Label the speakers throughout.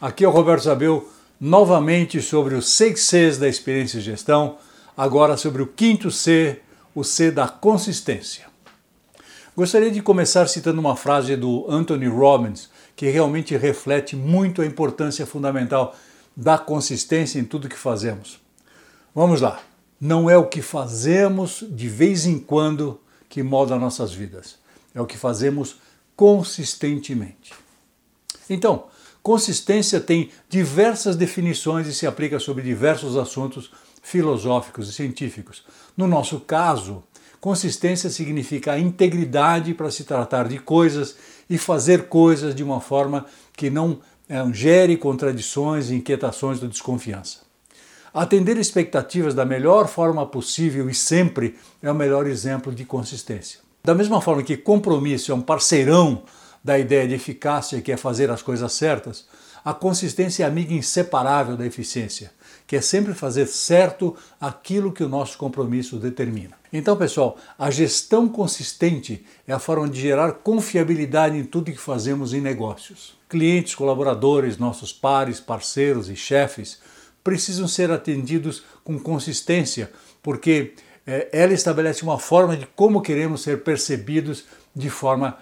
Speaker 1: Aqui é o Roberto Zabel, novamente sobre os seis Cs da experiência e gestão, agora sobre o quinto C, o C da consistência. Gostaria de começar citando uma frase do Anthony Robbins, que realmente reflete muito a importância fundamental da consistência em tudo que fazemos. Vamos lá. Não é o que fazemos de vez em quando que molda nossas vidas, é o que fazemos consistentemente. Então, Consistência tem diversas definições e se aplica sobre diversos assuntos filosóficos e científicos. No nosso caso, consistência significa integridade para se tratar de coisas e fazer coisas de uma forma que não é, gere contradições inquietações ou desconfiança. Atender expectativas da melhor forma possível e sempre é o melhor exemplo de consistência. Da mesma forma que compromisso é um parceirão da ideia de eficácia, que é fazer as coisas certas, a consistência é amiga inseparável da eficiência, que é sempre fazer certo aquilo que o nosso compromisso determina. Então, pessoal, a gestão consistente é a forma de gerar confiabilidade em tudo que fazemos em negócios. Clientes, colaboradores, nossos pares, parceiros e chefes precisam ser atendidos com consistência, porque é, ela estabelece uma forma de como queremos ser percebidos de forma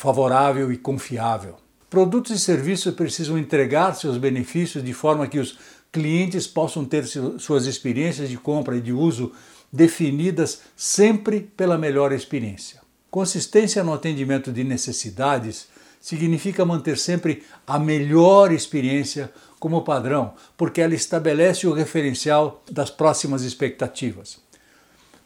Speaker 1: favorável e confiável. Produtos e serviços precisam entregar seus benefícios de forma que os clientes possam ter suas experiências de compra e de uso definidas sempre pela melhor experiência. Consistência no atendimento de necessidades significa manter sempre a melhor experiência como padrão, porque ela estabelece o referencial das próximas expectativas.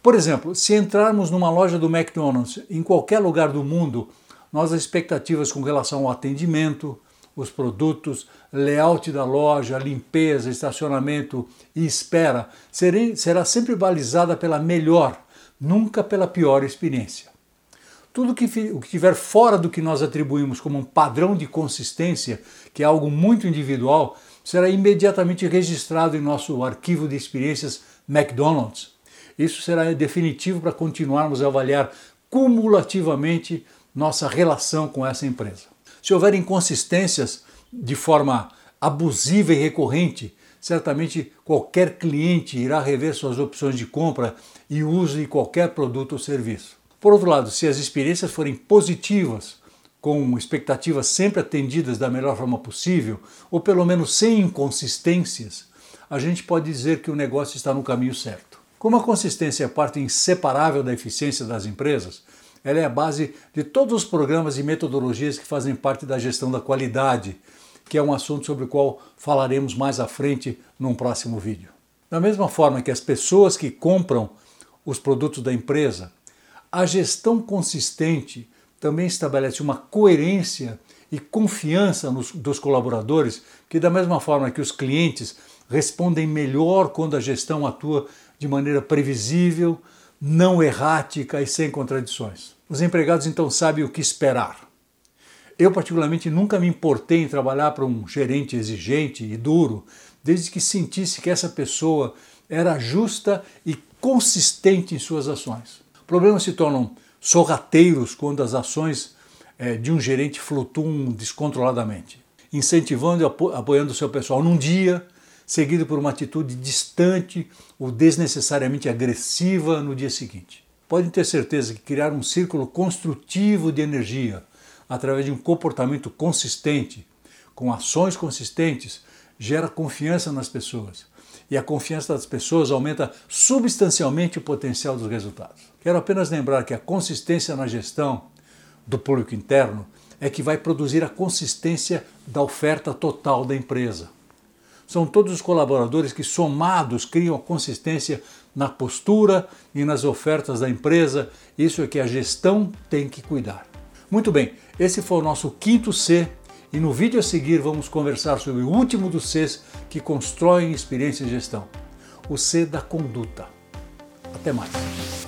Speaker 1: Por exemplo, se entrarmos numa loja do McDonald's em qualquer lugar do mundo nossas expectativas com relação ao atendimento, os produtos, layout da loja, limpeza, estacionamento e espera será sempre balizada pela melhor, nunca pela pior experiência. Tudo que, o que estiver fora do que nós atribuímos como um padrão de consistência, que é algo muito individual, será imediatamente registrado em nosso arquivo de experiências McDonald's. Isso será definitivo para continuarmos a avaliar cumulativamente nossa relação com essa empresa. Se houver inconsistências de forma abusiva e recorrente, certamente qualquer cliente irá rever suas opções de compra e uso de qualquer produto ou serviço. Por outro lado, se as experiências forem positivas, com expectativas sempre atendidas da melhor forma possível, ou pelo menos sem inconsistências, a gente pode dizer que o negócio está no caminho certo. Como a consistência é parte inseparável da eficiência das empresas, ela é a base de todos os programas e metodologias que fazem parte da gestão da qualidade, que é um assunto sobre o qual falaremos mais à frente num próximo vídeo. Da mesma forma que as pessoas que compram os produtos da empresa, a gestão consistente também estabelece uma coerência e confiança nos, dos colaboradores, que da mesma forma que os clientes respondem melhor quando a gestão atua de maneira previsível, não errática e sem contradições. Os empregados então sabem o que esperar. Eu, particularmente, nunca me importei em trabalhar para um gerente exigente e duro, desde que sentisse que essa pessoa era justa e consistente em suas ações. Problemas se tornam sorrateiros quando as ações é, de um gerente flutuam descontroladamente, incentivando e apoiando o seu pessoal num dia seguido por uma atitude distante ou desnecessariamente agressiva no dia seguinte. Podem ter certeza que criar um círculo construtivo de energia através de um comportamento consistente, com ações consistentes, gera confiança nas pessoas. E a confiança das pessoas aumenta substancialmente o potencial dos resultados. Quero apenas lembrar que a consistência na gestão do público interno é que vai produzir a consistência da oferta total da empresa. São todos os colaboradores que, somados, criam a consistência na postura e nas ofertas da empresa. Isso é que a gestão tem que cuidar. Muito bem, esse foi o nosso quinto C e no vídeo a seguir vamos conversar sobre o último dos Cs que constroem experiência e gestão, o C da conduta. Até mais.